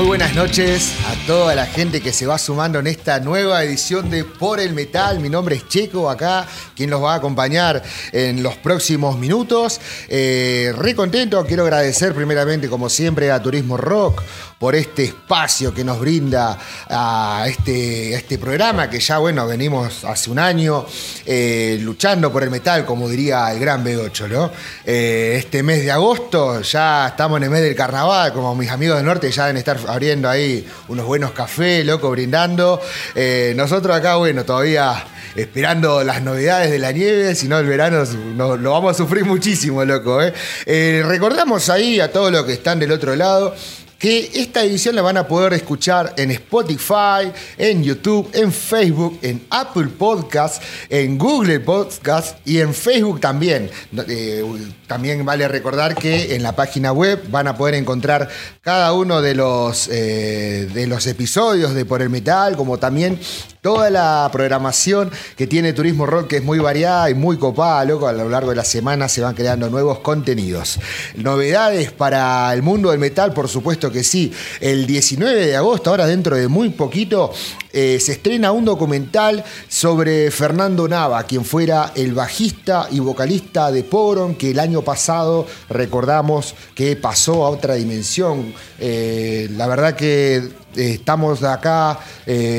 Muy buenas noches a toda la gente que se va sumando en esta nueva edición de Por el Metal. Mi nombre es Checo, acá, quien los va a acompañar en los próximos minutos. Eh, re contento, quiero agradecer primeramente, como siempre, a Turismo Rock por este espacio que nos brinda a este, este programa, que ya, bueno, venimos hace un año eh, luchando por el metal, como diría el gran B8, ¿no? Eh, este mes de agosto, ya estamos en el mes del carnaval, como mis amigos del norte ya deben estar abriendo ahí unos buenos cafés, loco, brindando. Eh, nosotros acá, bueno, todavía esperando las novedades de la nieve, si no el verano no- lo vamos a sufrir muchísimo, loco. Eh, recordamos ahí a todos los que están del otro lado que esta edición la van a poder escuchar en Spotify, en YouTube, en Facebook, en Apple Podcast, en Google Podcast y en Facebook también. Eh, también vale recordar que en la página web van a poder encontrar cada uno de los, eh, de los episodios de Por el Metal, como también toda la programación que tiene Turismo Rock, que es muy variada y muy copada, loco. A lo largo de la semana se van creando nuevos contenidos. Novedades para el mundo del metal, por supuesto que sí. El 19 de agosto, ahora dentro de muy poquito, eh, se estrena un documental sobre Fernando Nava, quien fuera el bajista y vocalista de Poron, que el año pasado recordamos que pasó a otra dimensión. Eh, la verdad que eh, estamos acá,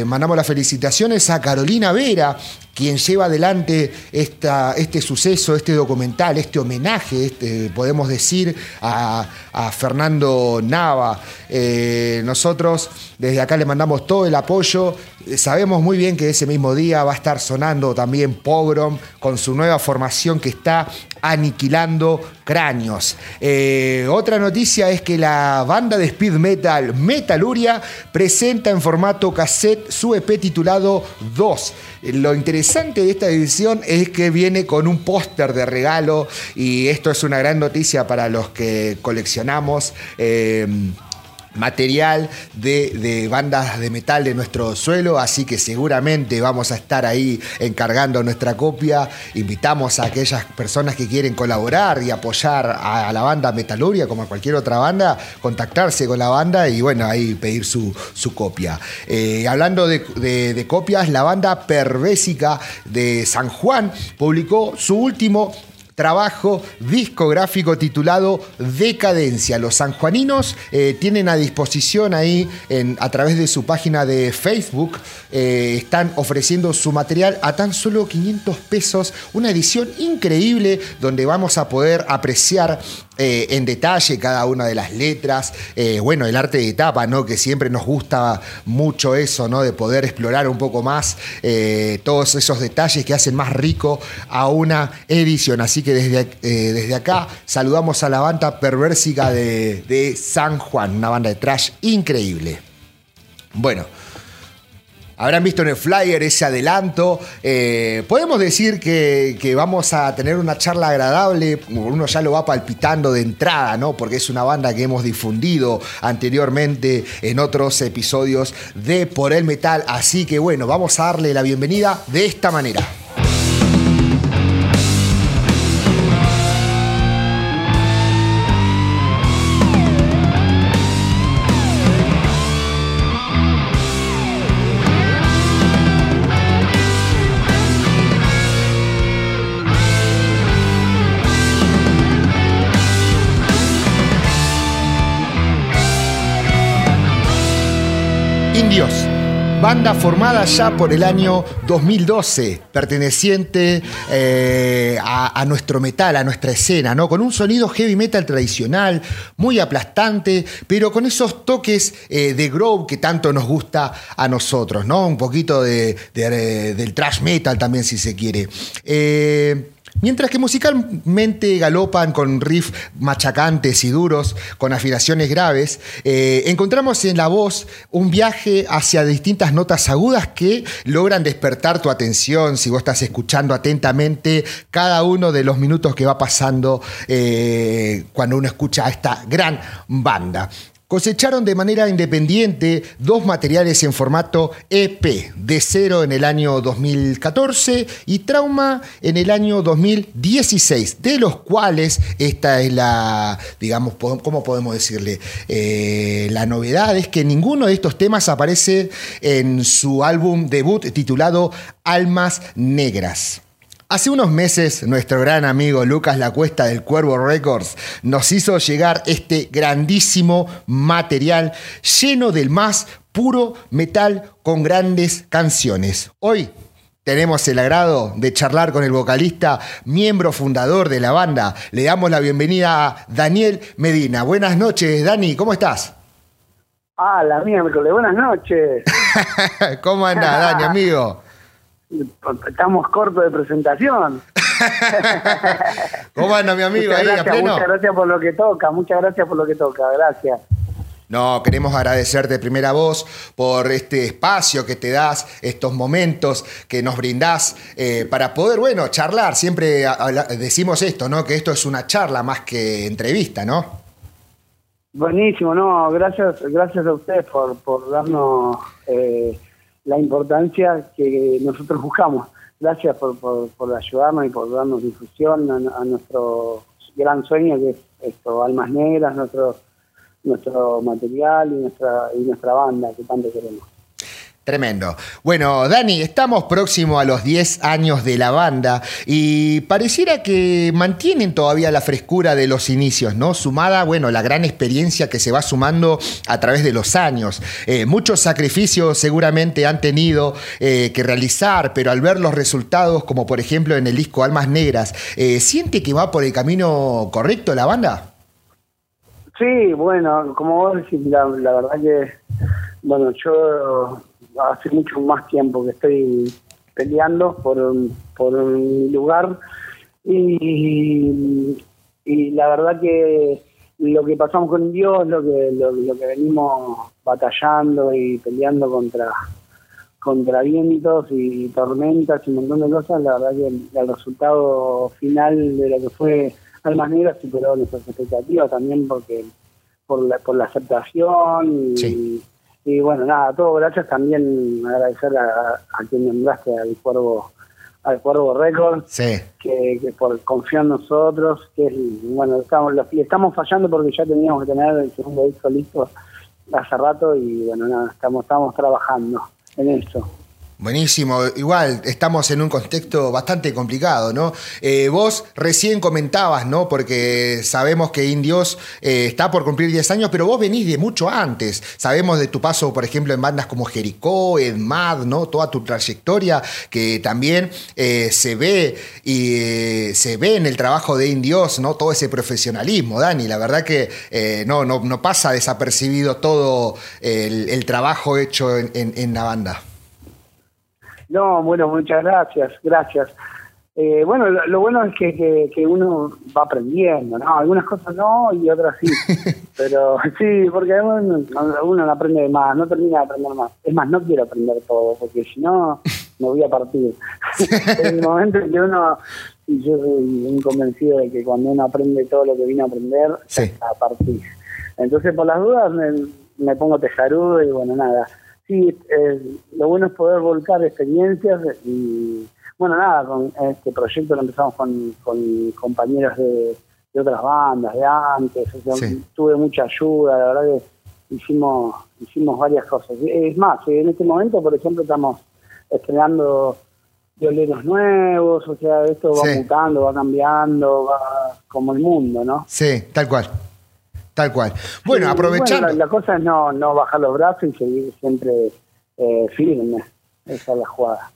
mandamos las felicitaciones a Carolina Vera, quien lleva adelante esta, este suceso, este documental, este homenaje, este, podemos decir, a, Fernando Nava. Eh, nosotros desde acá le mandamos todo el apoyo. Sabemos muy bien que ese mismo día va a estar sonando también Pogrom con su nueva formación que está aniquilando cráneos. Eh, otra noticia es que la banda de speed metal Metaluria presenta en formato cassette su EP titulado 2. Eh, Lo interesante de esta edición es que viene con un póster de regalo y esto es una gran noticia para los que coleccionamos. eh, material de, de bandas de metal de nuestro suelo, así que seguramente vamos a estar ahí encargando nuestra copia. Invitamos a aquellas personas que quieren colaborar y apoyar a, la banda Metaluria, como a cualquier otra banda, contactarse con la banda y bueno, ahí pedir su, su copia. Eh, hablando de, de- de copias, la banda Pervésica de San Juan publicó su último trabajo discográfico titulado Decadencia. Los sanjuaninos eh, tienen a disposición ahí a través de su página de Facebook, eh, están ofreciendo su material a tan solo 500 pesos, una edición increíble donde vamos a poder apreciar eh, en detalle cada una de las letras, bueno, el arte de tapa, ¿no? Que siempre nos gusta mucho eso, ¿no? De poder explorar un poco más todos esos detalles que hacen más rico a una edición. Así que desde, eh, desde acá saludamos a la banda perversica de, de San Juan, una banda de trash increíble. Bueno. Habrán visto en el flyer ese adelanto. Eh, podemos decir que, que vamos a tener una charla agradable. Uno ya lo va palpitando de entrada, ¿no? Porque es una banda que hemos difundido anteriormente en otros episodios de Por el Metal. Así que bueno, vamos a darle la bienvenida de esta manera. Banda formada ya por el año 2012, perteneciente eh, a, nuestro metal, a nuestra escena, ¿no? Con un sonido heavy metal tradicional, muy aplastante, pero con esos toques eh, de groove que tanto nos gusta a nosotros, ¿no? Un poquito de, de- del trash metal también, si se quiere. Eh, Mientras que musicalmente galopan con riffs machacantes y duros, con afinaciones graves, eh, encontramos en la voz un viaje hacia distintas notas agudas que logran despertar tu atención si vos estás escuchando atentamente cada uno de los minutos que va pasando eh, cuando uno escucha a esta gran banda. Cosecharon de manera independiente dos materiales en formato EP, de cero en el año 2014 y Trauma en el año 2016, de los cuales esta es la, digamos, ¿cómo podemos decirle? Eh, la novedad es que ninguno de estos temas aparece en su álbum debut titulado Almas Negras. Hace unos meses, nuestro gran amigo Lucas La Cuesta del Cuervo Records nos hizo llegar este grandísimo material lleno del más puro metal con grandes canciones. Hoy tenemos el agrado de charlar con el vocalista, miembro fundador de la banda. Le damos la bienvenida a Daniel Medina. Buenas noches, Dani, ¿cómo estás? Ah, la miércoles, buenas noches. ¿Cómo anda, Dani, amigo? Estamos cortos de presentación. ¿Cómo anda mi amigo muchas gracias, Muchas gracias por lo que toca, muchas gracias por lo que toca, gracias. No, queremos agradecerte de primera voz por este espacio que te das, estos momentos que nos brindás eh, para poder, bueno, charlar. Siempre decimos esto, ¿no? Que esto es una charla más que entrevista, ¿no? Buenísimo, no, gracias, gracias a ustedes por, por darnos eh, la importancia que nosotros buscamos. Gracias por, por, ayudarnos y por darnos difusión a, nuestro gran sueño que es esto, Almas Negras, nuestro, nuestro material y nuestra, y nuestra banda que tanto queremos. Tremendo. Bueno, Dani, estamos próximos a los 10 años de la banda y pareciera que mantienen todavía la frescura de los inicios, ¿no? Sumada, bueno, la gran experiencia que se va sumando a través de los años. Eh, muchos sacrificios seguramente han tenido eh, que realizar, pero al ver los resultados, como por ejemplo en el disco Almas Negras, eh, ¿siente que va por el camino correcto la banda? Sí, bueno, como vos decís, la verdad que, bueno, yo hace mucho más tiempo que estoy peleando por por un lugar. Y, y la verdad que lo que pasamos con Dios, lo que, lo, que venimos batallando y peleando contra contra vientos y tormentas y un montón de cosas, la verdad que el, resultado final de lo que fue Almas Negras superó nuestras expectativas también porque por la, por la aceptación y, y bueno, nada, todo gracias también agradecer a, a quien nombraste al Cuervo al Cuervo Records, que, que, por confiar en nosotros, que es, bueno, estamos, estamos fallando porque ya teníamos que tener el segundo disco listo hace rato y bueno, nada, estamos, estamos trabajando en eso. Buenísimo, igual estamos en un contexto bastante complicado, ¿no? Eh, vos recién comentabas, ¿no? Porque sabemos que Indios eh, está por cumplir 10 años, pero vos venís de mucho antes. Sabemos de tu paso, por ejemplo, en bandas como Jericó, Edmad, ¿no? Toda tu trayectoria que también eh, se ve y se ve en el trabajo de Indios, ¿no? Todo ese profesionalismo, Dani. La verdad que no, no, no, pasa desapercibido todo el, trabajo hecho en la banda. No, bueno, muchas gracias, gracias. Eh, bueno, lo, bueno es que, que, uno va aprendiendo, ¿no? Algunas cosas no y otras sí. Pero sí, porque uno, uno no aprende más, no termina de aprender más. Es más, no quiero aprender todo, porque si no, me voy a partir. en el momento en que uno, y yo soy un convencido de que cuando uno aprende todo lo que vino a aprender, sí. a partir. Entonces, por las dudas, me, me pongo tejarudo y bueno, nada sí, eh, lo bueno es poder volcar experiencias y, bueno, nada, con este proyecto lo empezamos con, compañeros de, otras bandas, de antes, tuve mucha ayuda, la verdad que hicimos, hicimos varias cosas. Es más, en este momento, por ejemplo, estamos estrenando violeros nuevos, o sea, esto va mutando, va cambiando, va como el mundo, ¿no? Sí, tal cual. Tal cual. Bueno, aprovechando. la, cosa es no, no bajar los brazos y seguir siempre eh, firme. Esa es la jugada.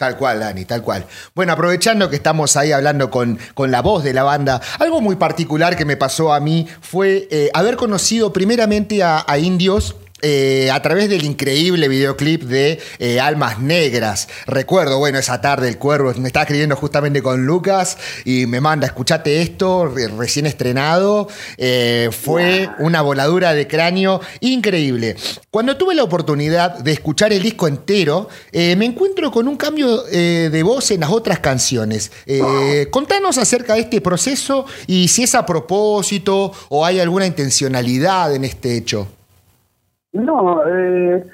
Tal cual, Dani, tal cual. Bueno, aprovechando que estamos ahí hablando con, con la voz de la banda, algo muy particular que me pasó a mí fue eh, haber conocido primeramente a, Indios eh, a través del increíble videoclip de eh, Almas Negras. Recuerdo, bueno, esa tarde el cuervo me estaba escribiendo justamente con Lucas y me manda, escuchate esto, recién estrenado. Eh, fue una voladura de cráneo increíble. Cuando tuve la oportunidad de escuchar el disco entero, me encuentro con un cambio de voz en las otras canciones. contanos acerca de este proceso y si es a propósito o hay alguna intencionalidad en este hecho. No, eh,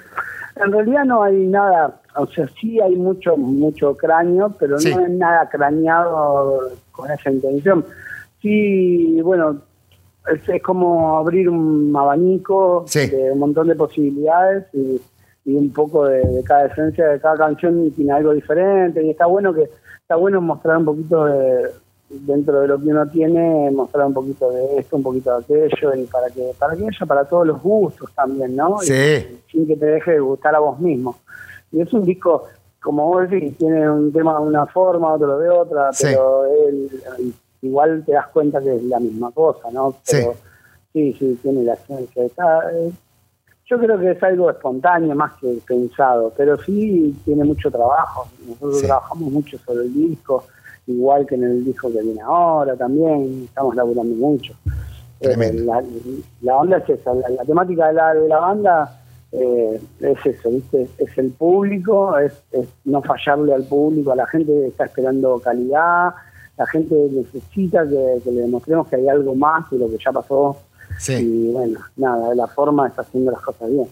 en realidad no hay nada, o sea, sí hay mucho mucho cráneo, pero no hay nada craneado con esa intención. Sí, bueno, es, como abrir un abanico de un montón de posibilidades y, un poco de, cada esencia de cada canción tiene algo diferente y está bueno que está bueno mostrar un poquito de, dentro de lo que uno tiene, mostrar un poquito de esto, un poquito de aquello, y para que, para que haya para todos los gustos también, ¿no? Sí. sin que te deje de gustar a vos mismo. Y es un disco, como vos decís, tiene un tema de una forma, otro de otra, pero él, igual te das cuenta que es la misma cosa, ¿no? Pero, sí. sí, tiene la esencia. Está, eh, yo creo que es algo espontáneo más que pensado, pero sí tiene mucho trabajo. Nosotros trabajamos mucho sobre el disco igual que en el disco que viene ahora también, estamos laburando mucho. Eh, la, onda es esa, la, temática de la, de la banda eh, es eso, ¿viste? Es el público, es, no fallarle al público, a la gente está esperando calidad, la gente necesita que, le demostremos que hay algo más de lo que ya pasó. Y bueno, nada, la forma está haciendo las cosas bien.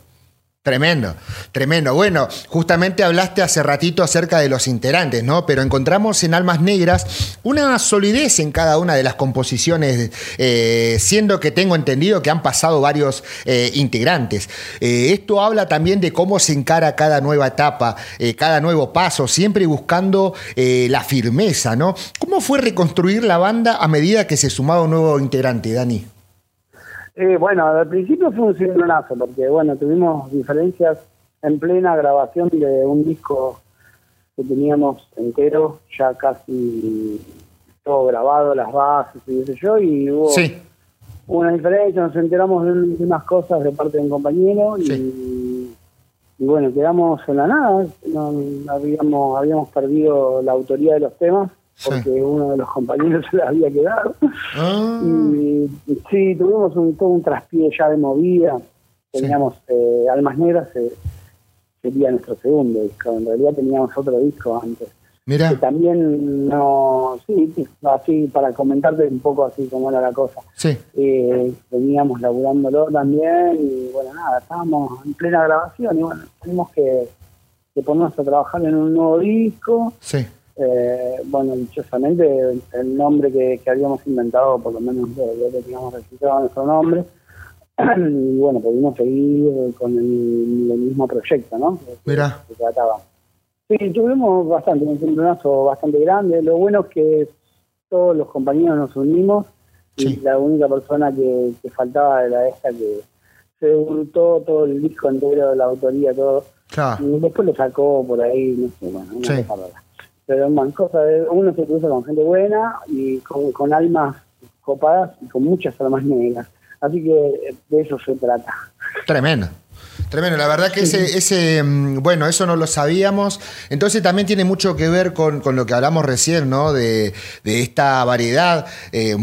Tremendo, tremendo. Bueno, justamente hablaste hace ratito acerca de los integrantes, ¿no? Pero encontramos en Almas Negras una solidez en cada una de las composiciones, eh, siendo que tengo entendido que han pasado varios eh, integrantes. Eh, esto habla también de cómo se encara cada nueva etapa, cada nuevo paso, siempre buscando la firmeza, ¿no? ¿Cómo fue reconstruir la banda a medida que se sumaba un nuevo integrante, Dani? Eh, bueno, al principio fue un cimbronazo, porque bueno, tuvimos diferencias en plena grabación de un disco que teníamos entero, ya casi todo grabado, las bases y qué yo, y hubo una diferencia, nos enteramos de, unas cosas de parte de un compañero y, bueno, quedamos en la nada, habíamos, habíamos perdido la autoría de los temas porque uno de los compañeros se le había quedado. Ah. Y, sí, tuvimos un, todo un traspié ya de movida. Teníamos eh, Almas Negras, eh, sería nuestro segundo disco. En realidad teníamos otro disco antes. Mira. Que también no. Sí, así para comentarte un poco así como era la cosa. Sí. Eh, veníamos laburándolo también y bueno, nada, estábamos en plena grabación y bueno, tenemos que, que ponernos a trabajar en un nuevo disco. Sí eh, bueno, dichosamente el nombre que, habíamos inventado, por lo menos lo que teníamos registrado nuestro nombre, y bueno, pudimos seguir con el, mismo proyecto, ¿no? Mira. trataba. Sí, tuvimos bastante, un centenazo bastante grande. Lo bueno es que todos los compañeros nos unimos y la única persona que, faltaba era esta que se hurtó todo el disco entero de la autoría, todo. Y después lo sacó por ahí, no sé, bueno, una sí pero man, cosa de, uno se cruza con gente buena y con, almas copadas y con muchas almas negras. Así que de eso se trata. Tremendo. Tremendo, la verdad que ese, ese, mm, bueno, eso no lo sabíamos. Entonces también tiene mucho que ver con, lo que hablamos recién, ¿no? De, esta variedad. Eh,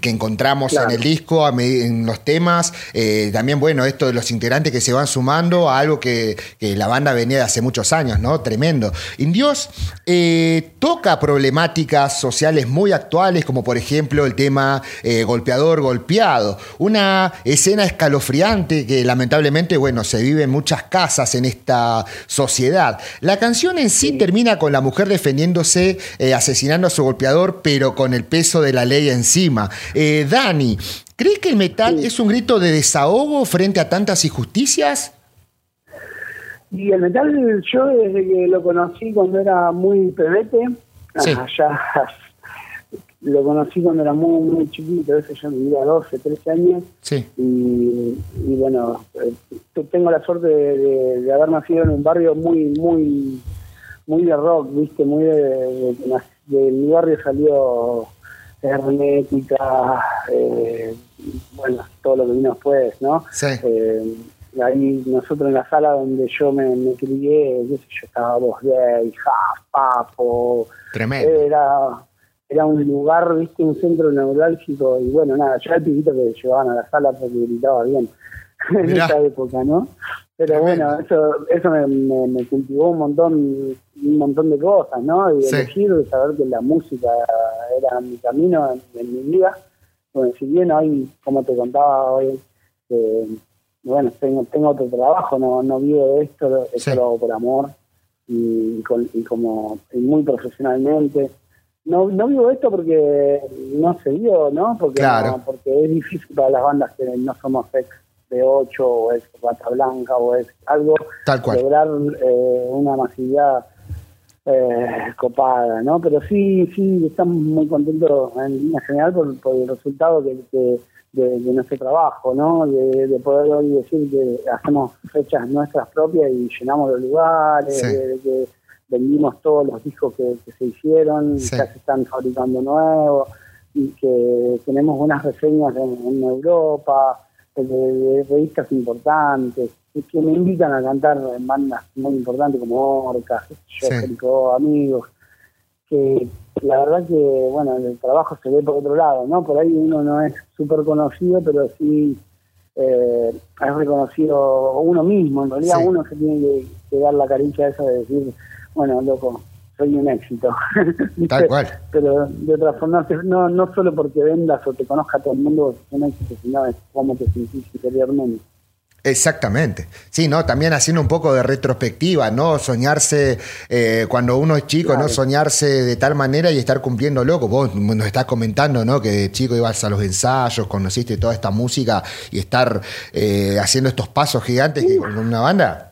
que encontramos en el disco, en los temas. Eh, también, bueno, esto de los integrantes que se van sumando a algo que, la banda venía de hace muchos años, ¿no? Tremendo. Indios eh, toca problemáticas sociales muy actuales, como por ejemplo el tema eh, golpeador golpeado. Una escena escalofriante que lamentablemente, bueno, se vive en muchas casas en esta sociedad. La canción en sí, termina con la mujer defendiéndose, asesinando a su golpeador, pero con el peso de la ley encima. Eh, Dani, ¿crees que el metal es un grito de desahogo frente a tantas injusticias? Y el metal, yo desde que lo conocí cuando era muy pebete, allá lo conocí cuando era muy, muy chiquito, a veces yo tenía 12, 13 años. Sí. Y, bueno, eh, tengo la suerte de, haber nacido en un barrio muy, muy, muy de rock, ¿viste? Muy de mi barrio salió hermética, eh, bueno, todo lo que vino después, ¿no? Sí. Eh, ahí nosotros en la sala donde yo me, me crié, yo estaba vos gay, Papo. Tremendo. Era, era un lugar, viste, un centro neurálgico y bueno, nada, yo era el piquito que llevaban a la sala porque gritaba bien en esa época, ¿no? Pero bueno, eso eso me, cultivó un montón un montón de cosas, ¿no? Y elegir, de saber que la música era mi camino en, mi vida. Bueno, si bien hoy, como te contaba hoy, eh, bueno, tengo, tengo otro trabajo, no, no vivo de esto, esto lo hago por amor y, como muy profesionalmente. No, no vivo esto porque no se dio, ¿no? Porque, porque es difícil para las bandas que no somos ex de 8 o es Bata Blanca o es algo, Tal cual. lograr eh, una masividad eh, copada, ¿no? Pero sí, sí, estamos muy contentos en línea general por, el resultado que de, nuestro trabajo, ¿no? De, poder hoy decir que hacemos fechas nuestras propias y llenamos los lugares, de, que vendimos todos los discos que, se hicieron, ya se están fabricando nuevos y que tenemos buenas reseñas en, Europa, de, revistas importantes, que me invitan a cantar en bandas muy importantes como Orcas, yo, amigos, que la verdad que, bueno, el trabajo se ve por otro lado, ¿no? Por ahí uno no es súper conocido, pero sí eh, es reconocido uno mismo. En realidad uno se tiene que, dar la caricia esa de decir, bueno, loco, soy un éxito. Tal cual. Pero de otra forma, no, no solo porque vendas o te conozca todo el mundo, es un éxito, sino es cómo te sentís interiormente. Exactamente. Sí, ¿no? También haciendo un poco de retrospectiva, ¿no? Soñarse eh, cuando uno es chico, ¿no? Soñarse de tal manera y estar cumpliendo loco. Vos nos estás comentando, ¿no? Que de chico ibas a los ensayos, conociste toda esta música y estar eh, haciendo estos pasos gigantes con una banda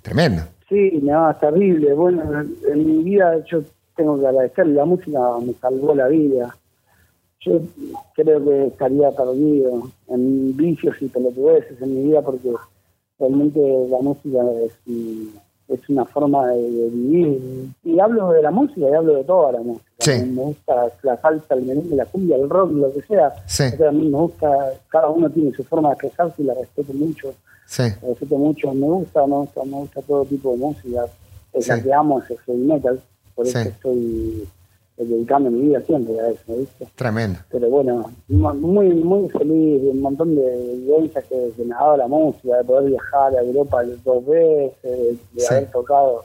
es tremendo. Sí, no, terrible. Bueno, en mi vida yo tengo que agradecer, la música me salvó la vida yo creo que estaría perdido en vicios y pelotudeces en mi vida porque realmente la música es, es una forma de, vivir. Y hablo de la música y hablo de toda la música. Me gusta la salsa, el merengue, la cumbia, el rock, lo que sea. a mí me gusta, cada uno tiene su forma de expresarse y la respeto mucho. La respeto mucho, me gusta, me gusta, me gusta todo tipo de música. Es la que amo, es el metal. Por eso estoy dedicando mi vida siempre a eso, ¿viste? Tremendo. Pero bueno, muy muy feliz, un montón de vivencias que, me ha dado la música, de poder viajar a Europa dos veces, de haber tocado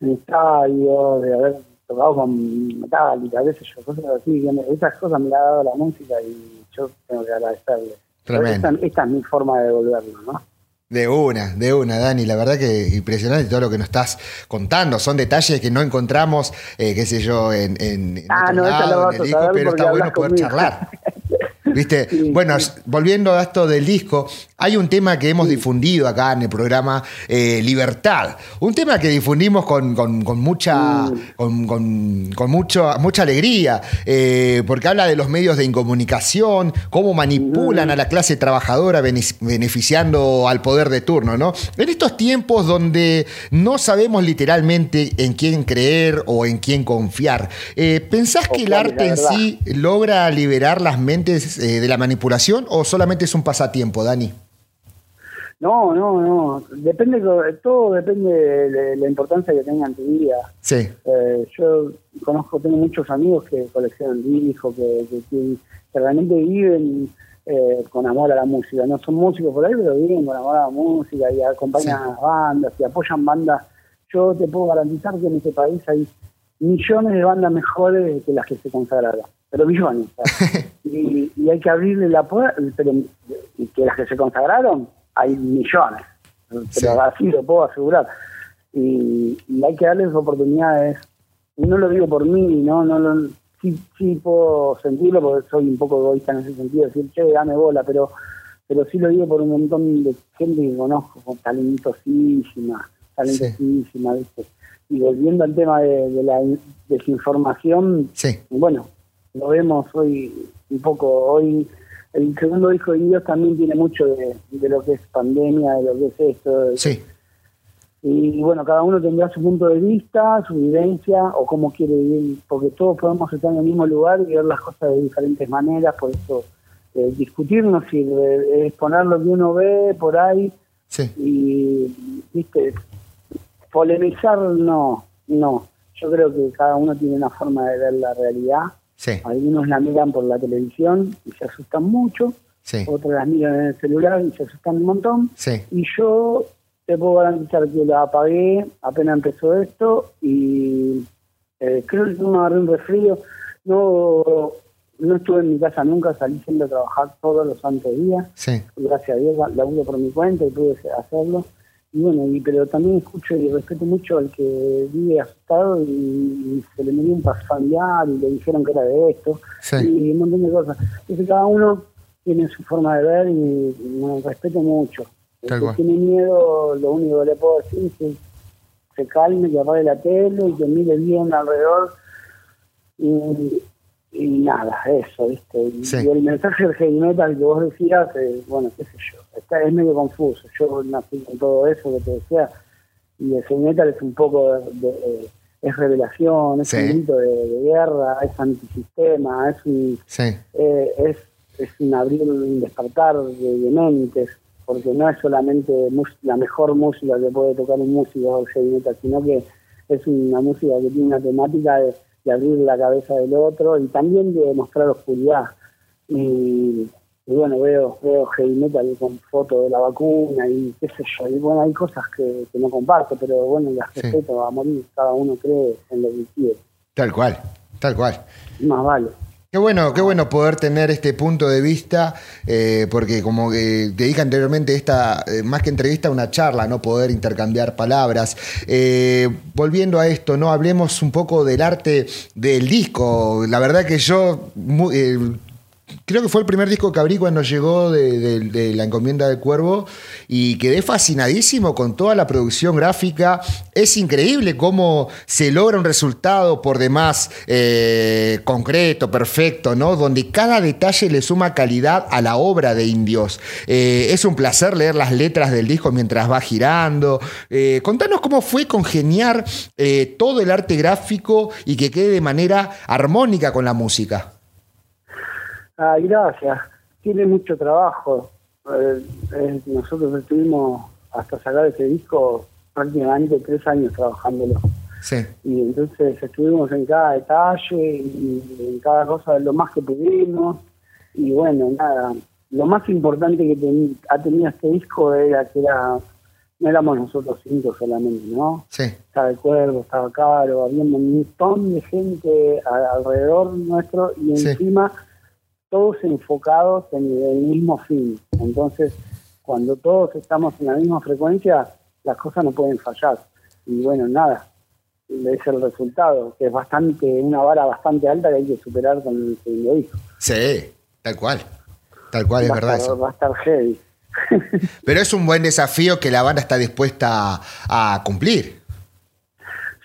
en estadios, de haber tocado con Metallica, a veces yo, cosas así, esas cosas me las ha dado la música y yo tengo que agradecerle. Esta, esta, es mi forma de devolverlo, ¿no? De una, de una, Dani. La verdad que impresionante todo lo que nos estás contando. Son detalles que no encontramos, eh, qué sé yo, en, en, ah, no, lado, en el disco, pero está bueno poder charlar. ¿Viste? bueno, volviendo a esto del disco, hay un tema que hemos difundido acá en el programa, eh, Libertad. Un tema que difundimos con, mucha, con, mucho, mucha alegría, eh, porque habla de los medios de incomunicación, cómo manipulan a la clase trabajadora beneficiando al poder de turno, ¿no? En estos tiempos donde no sabemos literalmente en quién creer o en quién confiar, eh, ¿pensás que el arte en sí logra liberar las mentes de la manipulación o solamente es un pasatiempo, Dani? No, no, no. Depende, todo depende de la importancia que tenga en tu vida. Sí. Eh, yo conozco, tengo muchos amigos que coleccionan discos, que, que, realmente viven eh, con amor a la música. No son músicos por ahí, pero viven con amor a la música y acompañan a las bandas y apoyan bandas. Yo te puedo garantizar que en este país hay millones de bandas mejores que las que se consagraron, pero millones. y, y, hay que abrirle la puerta, pero que las que se consagraron hay millones, pero así lo puedo asegurar. Y, hay que darles oportunidades. Y no lo digo por mí, no, no, no sí, sí puedo sentirlo porque soy un poco egoísta en ese sentido, decir, che, dame bola, pero pero sí lo digo por un montón de gente que conozco, talentosísima, talentosísima, ¿viste? Y volviendo al tema de, la desinformación, bueno, lo vemos hoy un poco, hoy el segundo disco de Dios también tiene mucho de, lo que es pandemia, de lo que es esto. Sí. Y bueno, cada uno tendrá su punto de vista, su vivencia o cómo quiere vivir, porque todos podemos estar en el mismo lugar y ver las cosas de diferentes maneras, por eso eh, discutirnos y exponer lo que uno ve por ahí Sí. Y, viste, polemizar no, no. Yo creo que cada uno tiene una forma de ver la realidad. Sí. Algunos la miran por la televisión y se asustan mucho. Sí. Otros la miran en el celular y se asustan un montón. Sí. Y yo te puedo garantizar que la apagué apenas empezó esto y eh, creo que me agarré un resfrío. No, no estuve en mi casa nunca, salí siempre a trabajar todos los santos días. Sí. Gracias a Dios laburo por mi cuenta y pude hacerlo. Y bueno, y, pero también escucho y respeto mucho al que vive asustado y, y se le murió un familiar y le dijeron que era de esto Sí. y un montón de cosas. Entonces cada uno tiene su forma de ver y, y respeto mucho. El que tiene miedo, lo único que le puedo decir es que se calme, que apague la tele y que mire bien alrededor. Y, y nada, eso, ¿viste? Y, Sí. y el mensaje del heavy metal que vos decías, eh, bueno, qué sé yo, está, es medio confuso. Yo nací con todo eso que te decía, y el heavy metal es un poco de, de- es revelación, es Sí. un grito de, de guerra, es antisistema, es un, Sí. eh, es, es un abrir, un despertar de, de mentes, porque no es solamente la mejor música que puede tocar un músico del heavy metal, sino que es una música que tiene una temática de, de abrir la cabeza del otro y también de mostrar oscuridad. Y, y bueno, veo, veo heavy metal con fotos de la vacuna y qué sé yo, y bueno, hay cosas que, que no comparto, pero bueno, las Sí. respeto a morir, cada uno cree en lo que quiere, Tal cual. Tal cual. más vale. Qué bueno, qué bueno poder tener este punto de vista, eh, porque como que te dije anteriormente, esta, eh, más que entrevista, una charla, ¿no? Poder intercambiar palabras. Eh, volviendo a esto, ¿no? Hablemos un poco del arte del disco. La verdad que yo mu- eh, creo que fue el primer disco que abrí cuando llegó de, La Encomienda del Cuervo y quedé fascinadísimo con toda la producción gráfica. Es increíble cómo se logra un resultado por demás eh, concreto, perfecto, ¿no? Donde cada detalle le suma calidad a la obra de Indios. Eh, es un placer leer las letras del disco mientras va girando. Eh, contanos cómo fue congeniar todo el arte gráfico y que quede de manera armónica con la música. Ay, gracias. Tiene mucho trabajo. Eh, eh, nosotros estuvimos hasta sacar ese disco prácticamente tres años trabajándolo. Sí. Y entonces estuvimos en cada detalle y en cada cosa lo más que pudimos. Y bueno, nada, lo más importante que ten- ha tenido este disco era que era, no éramos nosotros cinco solamente, ¿no? Sí. estaba el cuervo, estaba caro, había un montón de gente alrededor nuestro y Sí. Todos enfocados en el mismo fin. Entonces, cuando todos estamos en la misma frecuencia, las cosas no pueden fallar. Y bueno, nada, es el resultado, que es bastante, una vara bastante alta que hay que superar con el segundo disco. Sí, tal cual. Tal cual, es va, verdad estar, eso. va a estar heavy. Pero es un buen desafío que la banda está dispuesta a, a cumplir.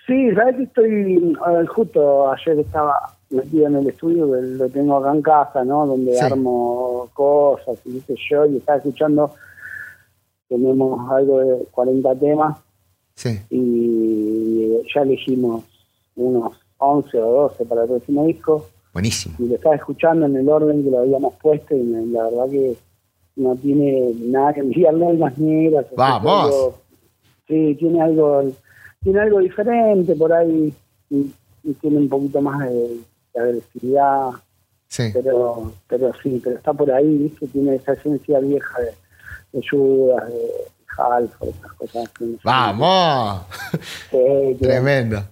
Sí, sabes que estoy, eh, justo ayer estaba metido en el estudio, que lo tengo acá en casa, ¿no? Donde Sí. armo cosas y qué yo, y estaba escuchando, tenemos algo de 40 temas Sí. y ya elegimos unos 11 o 12 para el próximo disco Buenísimo. y lo estaba escuchando en el orden que lo habíamos puesto y la verdad que no tiene nada que enviarle almas negras. ¡Vamos! algo- sí, tiene algo, tiene algo diferente por ahí y, y tiene un poquito más de, de agresividad, Sí. pero pero sí, pero está por ahí, ¿viste? tiene esa esencia vieja de, de Judas, de Halford, esas cosas. que. ¡Vamos! Sí, Tremendo.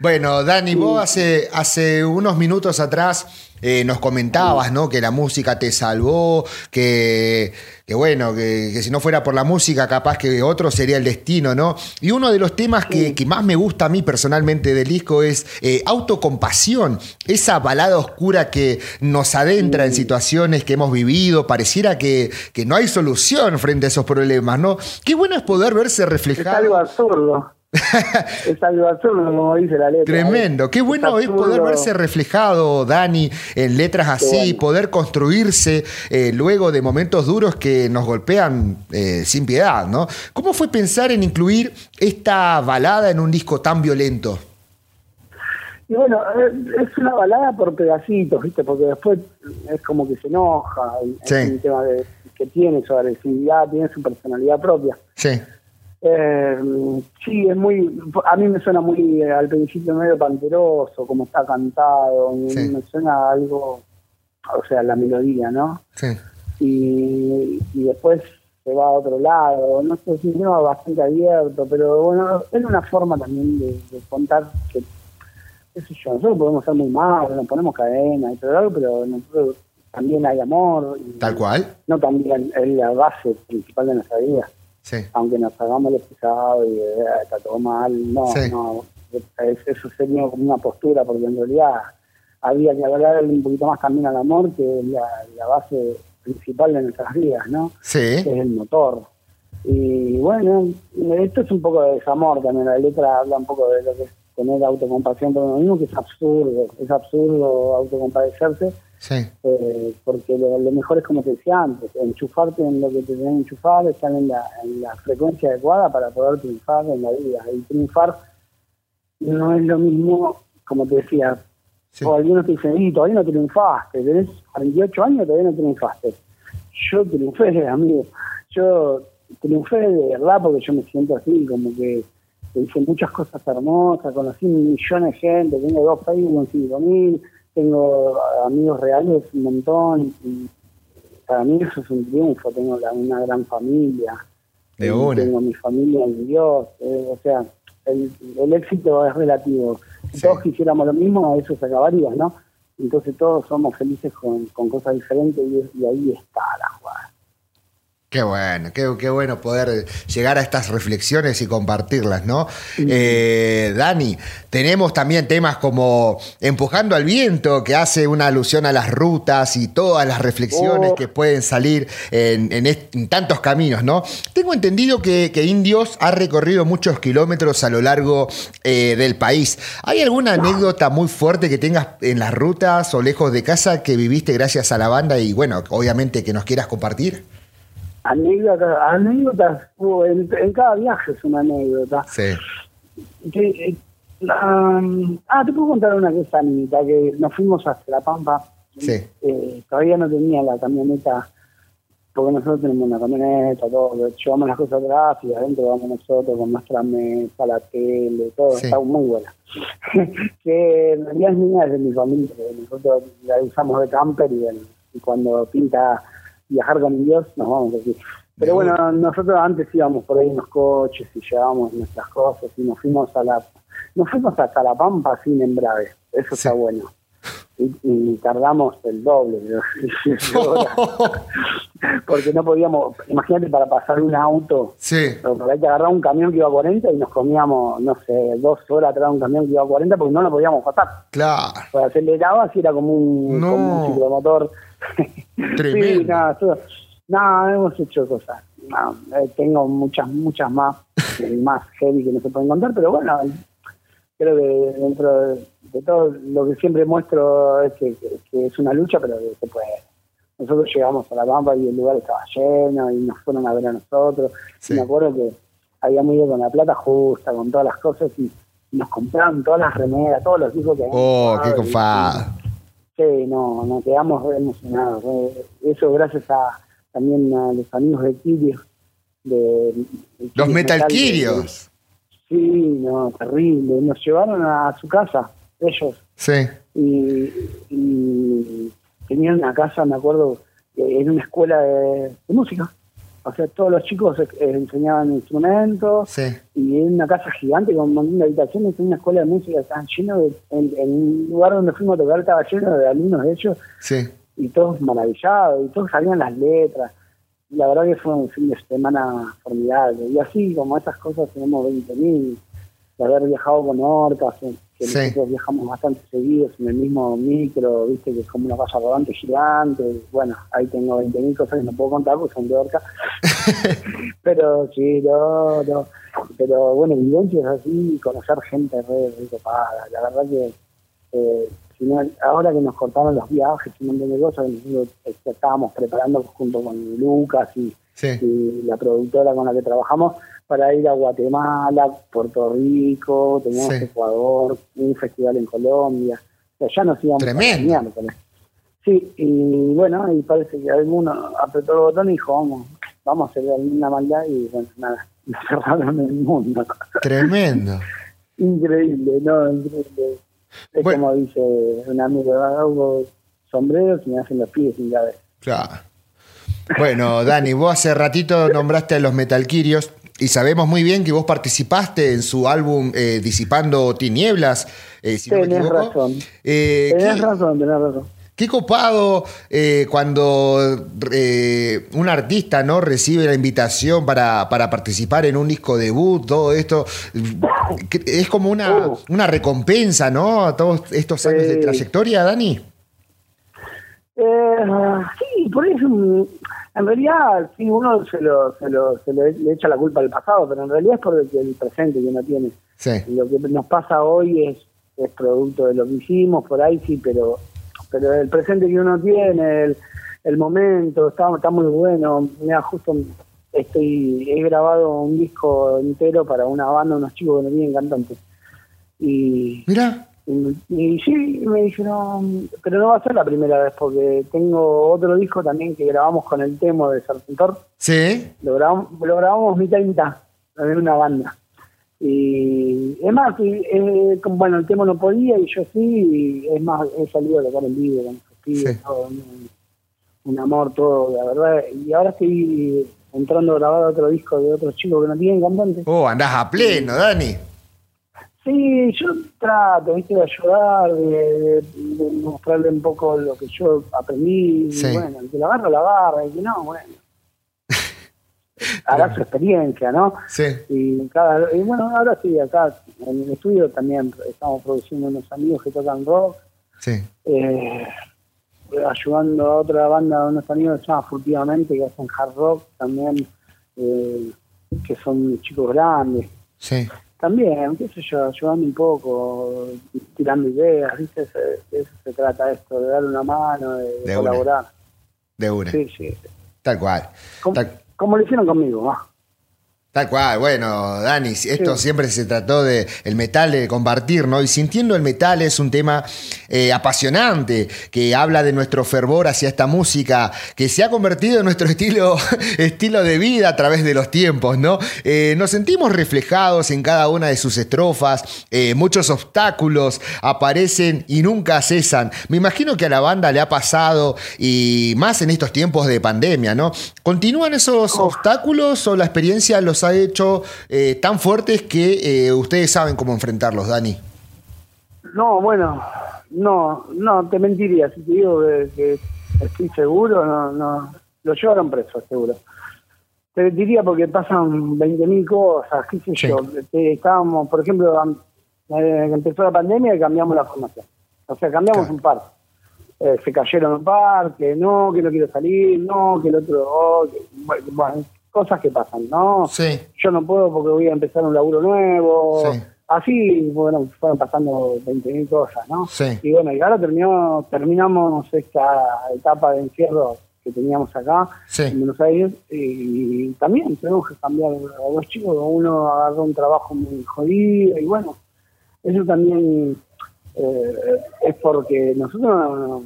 Bueno, Dani, vos hace, hace unos minutos atrás eh, nos comentabas, ¿no? Que la música te salvó, que, que bueno, que, que si no fuera por la música, capaz que otro sería el destino, ¿no? Y uno de los temas que, que más me gusta a mí personalmente del disco es eh, autocompasión, esa balada oscura que nos adentra en situaciones que hemos vivido, pareciera que, que no hay solución frente a esos problemas, ¿no? Qué bueno es poder verse es reflejado. algo absurdo. Es algo absurdo, como dice la letra. Tremendo, qué bueno es poder verse reflejado, Dani, en letras así, bueno. poder construirse eh, luego de momentos duros que nos golpean eh, sin piedad, ¿no? ¿Cómo fue pensar en incluir esta balada en un disco tan violento? Y bueno, eh, es una balada por pedacitos, ¿viste? Porque después es como que se enoja. Sí. Es un tema de, que tiene su agresividad, tiene su personalidad propia. Sí. Eh, sí, es muy. A mí me suena muy al principio medio panteroso, como está cantado. Sí. Me suena algo. O sea, la melodía, ¿no? Sí. Y, y después se va a otro lado. No sé, es un tema bastante abierto, pero bueno, es una forma también de, de contar que. qué sé yo, nosotros podemos ser muy malos, nos ponemos cadena y todo pero nosotros también hay amor. y Tal cual. No también es la base principal de nuestra vida Sí. aunque nos hagamos los pesados y eh, está todo mal, no, Sí. no, es- eso sería como una postura, porque en realidad había que hablar un poquito más también al amor, que es la, la base principal de nuestras vidas, ¿no? Sí. Que es el motor. Y bueno, esto es un poco de desamor también, la letra habla un poco de lo que es tener autocompasión por uno mismo, que es absurdo, es absurdo autocompadecerse, Sí. eh, porque lo, lo mejor es como te decía antes, enchufarte en lo que te tenés que enchufar, estar en la, en la frecuencia adecuada para poder triunfar en la vida. Y triunfar no es lo mismo, como te decía, Sí. o algunos te dicen, y todavía no triunfaste, tenés 48 años todavía no triunfaste. Yo triunfé, amigo. Yo triunfé de verdad porque yo me siento así, como que hice muchas cosas hermosas, conocí millones de gente, tengo dos Facebook con 5 mil, tengo amigos reales un montón, y para mí eso es un triunfo, tengo la- una gran familia, De y una. tengo mi familia en Dios, eh, o sea, el, el éxito es relativo. Si Sí. todos quisiéramos lo mismo, eso se acabaría, ¿no? Entonces todos somos felices con, con cosas diferentes y, y ahí está la jugada. Qué bueno, qué, qué bueno poder llegar a estas reflexiones y compartirlas, ¿no? Eh, Dani, tenemos también temas como Empujando al Viento, que hace una alusión a las rutas y todas las reflexiones Oh. que pueden salir en, en est- en tantos caminos, ¿no? Tengo entendido que, que Indios ha recorrido muchos kilómetros a lo largo eh, del país. ¿Hay alguna anécdota muy fuerte que tengas en las rutas o lejos de casa que viviste gracias a la banda y, bueno, obviamente que nos quieras compartir? Anécdotas, anécdotas, en, en cada viaje es una anécdota. Sí. Que, um, ah, te puedo contar una cosa, Anita, que nos fuimos hasta La Pampa. Sí. Eh, todavía no tenía la camioneta, porque nosotros tenemos una camioneta, todo, llevamos las cosas atrás y adentro vamos nosotros con nuestra mesa, la tele, todo, Sí. está muy buena. que en realidad es niña de mi familia, que nosotros la usamos de camper y cuando pinta viajar con Dios nos vamos así. Pero bueno, nosotros antes íbamos por ahí en los coches y llevábamos nuestras cosas y nos fuimos a la nos fuimos hasta La Pampa sin embrague, eso está bueno. Y, y tardamos el doble de horas. porque no podíamos, imagínate para pasar un auto, Sí. porque hay que agarrar un camión que iba a 40 y nos comíamos, no sé, dos horas atrás de un camión que iba a 40 porque no lo podíamos pasar. Claro. Pues aceleraba y era como un, No. como un ciclomotor. Tremendo. Sí, no, todo- no, hemos hecho cosas. No, eh, tengo muchas, muchas más, más heavy que no se pueden contar, pero bueno, creo que dentro de, de todo lo que siempre muestro es que, es una lucha, pero que se puede. Nosotros llegamos a la Pampa y el lugar estaba lleno y nos fueron a ver a nosotros. Sí. Me acuerdo que habíamos ido con la plata justa, con todas las cosas y nos compraron todas las remeras, todos los discos que habíamos Oh, qué cofado. Sí, no, nos quedamos emocionados. eh. Eso gracias a también a los amigos de Kirio. De, de Los Metal Metal, Kirios. Sí, no, terrible. Nos llevaron a su casa, ellos, Sí. y, y tenían una casa, me acuerdo, en una escuela de, de música. O sea, todos los chicos eh, enseñaban instrumentos, Sí. y en una casa gigante con un montón de habitaciones, en una escuela de música, estaban llenos de, en, en un lugar donde fuimos a tocar estaba lleno de alumnos de ellos, Sí. y todos maravillados, y todos sabían las letras. Y la verdad que fue un fin de semana formidable. Y así como esas cosas tenemos 20.000, de haber viajado con Orcas, que Sí. nosotros viajamos bastante seguidos en el mismo micro, viste que es como una casa rodante gigante. Bueno, ahí tengo 20.000 cosas que no puedo contar porque son de Orca. pero sí, no, no. Pero bueno, vivencias así, conocer gente re, re copada. La verdad que eh, ahora que nos cortaron los viajes y un montón de cosas, nosotros estábamos preparando junto con Lucas y, Sí. y la productora con la que trabajamos para ir a Guatemala, Puerto Rico, teníamos Sí. Ecuador, un festival en Colombia. O sea, ya nos íbamos Tremendo. a miércoles. Sí, y bueno, y parece que alguno apretó el botón y dijo, vamos, vamos a hacer una maldad y bueno, nada, nos cerraron el mundo. Tremendo. increíble, no, increíble. Es como dice un amigo, hago sombreros y me hacen los pies sin llave. Claro. Bueno, Dani, vos hace ratito nombraste a los Metalquirios y sabemos muy bien que vos participaste en su álbum eh, Disipando Tinieblas. Eh, tenés razón. Eh, tenés razón, tenés razón. Qué copado eh, cuando un artista no recibe la invitación para, participar en un disco debut, todo esto. Es como una, uh. una recompensa, ¿no? A todos estos años de trayectoria, Dani. sí, por eso en realidad, sí, uno se, lo, se, lo, se le, echa la culpa al pasado, pero en realidad es por el, presente que uno tiene. Lo que nos pasa hoy es, es producto de lo que hicimos, por ahí sí, pero, pero el presente que uno tiene, el, el momento, está, está muy bueno. Mira, justo estoy he grabado un disco entero para una banda, unos chicos que no tienen cantantes. Y, Mira. Y, sí, me dijeron, pero no va a ser la primera vez porque tengo otro disco también que grabamos con el tema de Sartentor. Sí. Lo grabamos, lo grabamos mitad y mitad en una banda. Y es más, eh, bueno, el tema no podía y yo sí, y es más, he salido a tocar en vivo con sí. todo, un, amor, todo, la verdad. Y ahora estoy entrando a grabar otro disco de otros chicos que no tienen cantante. Oh, andás a pleno, Dani. Sí, yo trato, ¿viste? de ayudar, de, mostrarle un poco lo que yo aprendí. bueno, el que la agarra, la agarra, y que no, bueno. Hará su experiencia, ¿no? Sí. Y, cada, y bueno, ahora sí, acá en el estudio también estamos produciendo unos amigos que tocan rock. Sí. Eh, ayudando a otra banda, unos amigos que se llama Furtivamente, que hacen hard rock también, eh, que son chicos grandes. Sí también, qué sé yo, ayudando un poco, tirando ideas, ¿viste? De eso se trata esto, de darle una mano, de, colaborar. De una. Sí, sí. Tal cual. Como, lo hicieron conmigo, ¿no? Tal cual, bueno, Dani, esto siempre se trató de el metal de compartir, ¿no? Y sintiendo el metal es un tema eh, apasionante que habla de nuestro fervor hacia esta música que se ha convertido en nuestro estilo, estilo de vida a través de los tiempos, ¿no? Eh, nos sentimos reflejados en cada una de sus estrofas, eh, muchos obstáculos aparecen y nunca cesan. Me imagino que a la banda le ha pasado y más en estos tiempos de pandemia, ¿no? ¿Continúan esos obstáculos o la experiencia los ha hecho eh, tan fuertes que eh, ustedes saben cómo enfrentarlos, Dani? No, bueno, no, no, te mentiría. Si te digo que, estoy seguro, no, no, lo llevaron preso, seguro. Te diría porque pasan 20.000 cosas, qué sé yo. Este, estábamos, por ejemplo, eh, empezó la pandemia y cambiamos la formación. O sea, cambiamos un par. se cayeron un par, que no, que no quiero salir, no, que el otro, oh, bueno, cosas que pasan, ¿no? Sí. Yo no puedo porque voy a empezar un laburo nuevo. Así, bueno, fueron pasando 20.000 cosas, ¿no? Sí. Y bueno, y ahora terminó, terminamos esta etapa de encierro que teníamos acá en Buenos Aires y, también tenemos que cambiar a dos chicos, uno agarró un trabajo muy jodido y bueno, eso también eh, es porque nosotros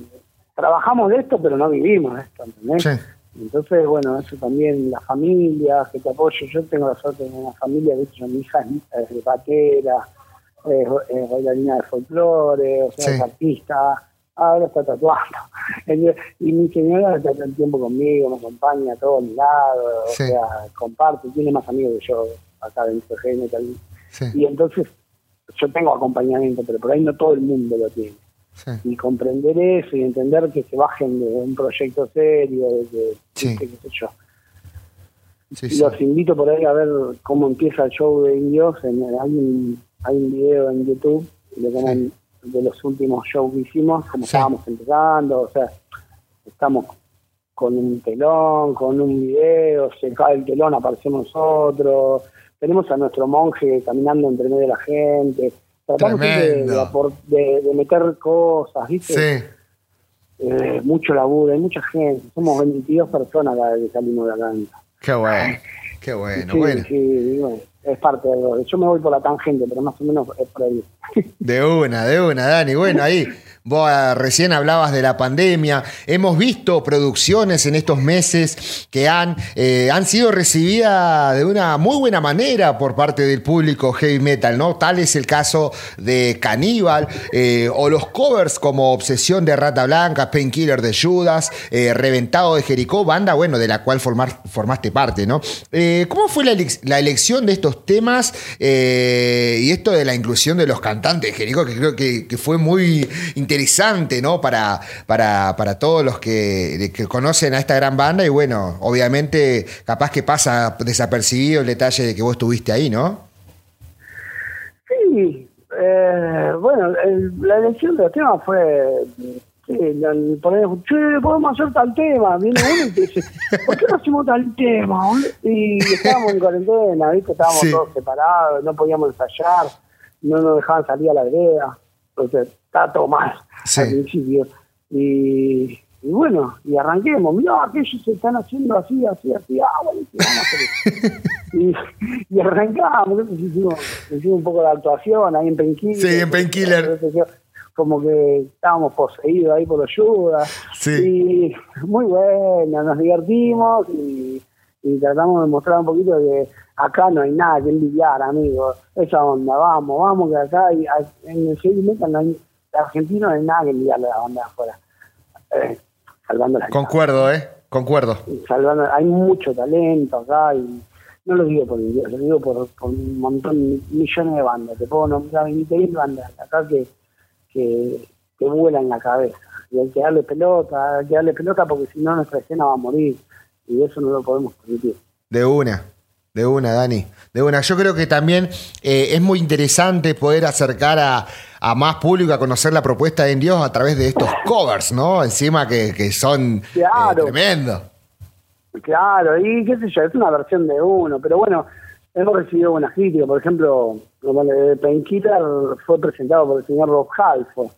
trabajamos de esto pero no vivimos de esto, ¿entendés? Sí. Entonces, bueno, eso también, la familia que te apoyo. Yo tengo la suerte de una familia, de hecho, mi hija es, de batera, es, bailarina de folclore, o sea, es artista, ahora está tatuando. Y mi señora está todo el tiempo conmigo, me acompaña a todos mi lado, o sea, comparte, tiene más amigos que yo acá dentro de también. Y entonces, yo tengo acompañamiento, pero por ahí no todo el mundo lo tiene y comprender eso y entender que se bajen de un proyecto serio, de, qué sé yo. Los invito por ahí a ver cómo empieza el show de indios. En, hay, un, hay un video en YouTube de, de los últimos shows que hicimos, como estábamos empezando, o sea, estamos con un telón, con un video, se cae el telón, aparecemos nosotros, tenemos a nuestro monje caminando entre medio de la gente, Tratamos de, de, meter cosas, ¿viste? Sí. Eh, mucho laburo, hay mucha gente. Somos 22 personas cada vez que salimos de acá. Qué bueno, qué bueno. bueno. Sí, es parte de lo Yo me voy por la tangente, pero más o menos es por ahí. De una, de una, Dani. Bueno, ahí Vos ah, recién hablabas de la pandemia. Hemos visto producciones en estos meses que han, eh, han sido recibidas de una muy buena manera por parte del público heavy metal, ¿no? Tal es el caso de Caníbal eh, o los covers como Obsesión de Rata Blanca, Painkiller de Judas, eh, Reventado de Jericó, banda, bueno, de la cual formaste parte, ¿no? ¿Cómo fue la, elección de estos temas y esto de la inclusión de los cantantes de Jericó, que creo que, que fue muy interesante? ¿no? Para, para, para todos los que, conocen a esta gran banda y bueno, obviamente capaz que pasa desapercibido el detalle de que vos estuviste ahí, ¿no? Sí, eh, bueno, la elección de los temas fue Sí, poner, che, podemos hacer tal tema. Viene uno y te dice, ¿por qué no hacemos tal tema? Y estábamos en cuarentena, ¿viste? Estábamos todos separados, no podíamos ensayar, no nos dejaban salir a la vereda. Entonces, está todo mal al principio. Y, bueno, y arranquemos, mira, aquellos se están haciendo así, así, así, ah, bueno, vamos a hacer y, y arrancamos, hicimos, hicimos un poco de actuación ahí en Painkiller. Sí, en Painkiller. Como que estábamos poseídos ahí por los ayudas. Sí. Y muy bueno, nos divertimos y, y tratamos de mostrar un poquito que acá no hay nada que envidiar, amigos. Esa onda, vamos, vamos, que acá hay, en el heavy metal no hay argentino no hay nada que enviarle a la banda de afuera. Eh, salvando la Concuerdo, ¿eh? Concuerdo. Salvando, hay mucho talento acá y no lo digo por lo digo por, un montón, millones de bandas. Te puedo nombrar 20.000 bandas acá que, que, que vuelan la cabeza. Y hay que darle pelota, hay que darle pelota porque si no nuestra escena va a morir. Y eso no lo podemos permitir. De una. De una, Dani. De una. Yo creo que también eh, es muy interesante poder acercar a, más público a conocer la propuesta de Dios a través de estos covers, ¿no? Encima que, son eh, tremendos. Claro, y qué sé yo, es una versión de uno, pero bueno, hemos recibido buenas críticas. Por ejemplo, Painkiller fue presentado por el señor Rob Halford.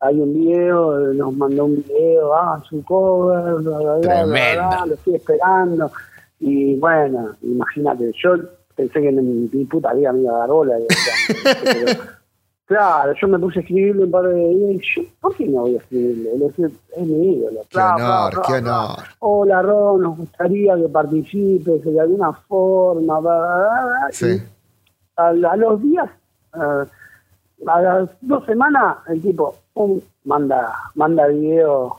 Hay un video, nos mandó un video, ah, su cover, lo estoy esperando. Y bueno, imagínate, yo pensé que en mi puta vida me iba a dar bola. claro, yo me puse a escribirle un par de días y yo, ¿por qué no voy a escribirle? Es mi ídolo. Qué honor, qué honor. Hola, Ron, nos gustaría que participes de alguna forma. Sí. A, los días, a las dos semanas, el tipo manda manda video